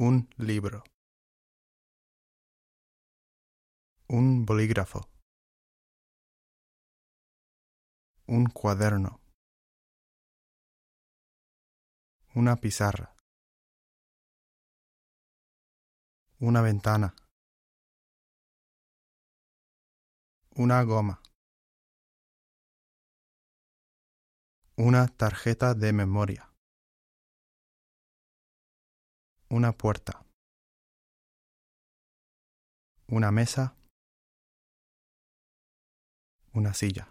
Un libro. Un bolígrafo. Un cuaderno. Una pizarra. Una ventana. Una goma. Una tarjeta de memoria. Una puerta. Una mesa. Una silla.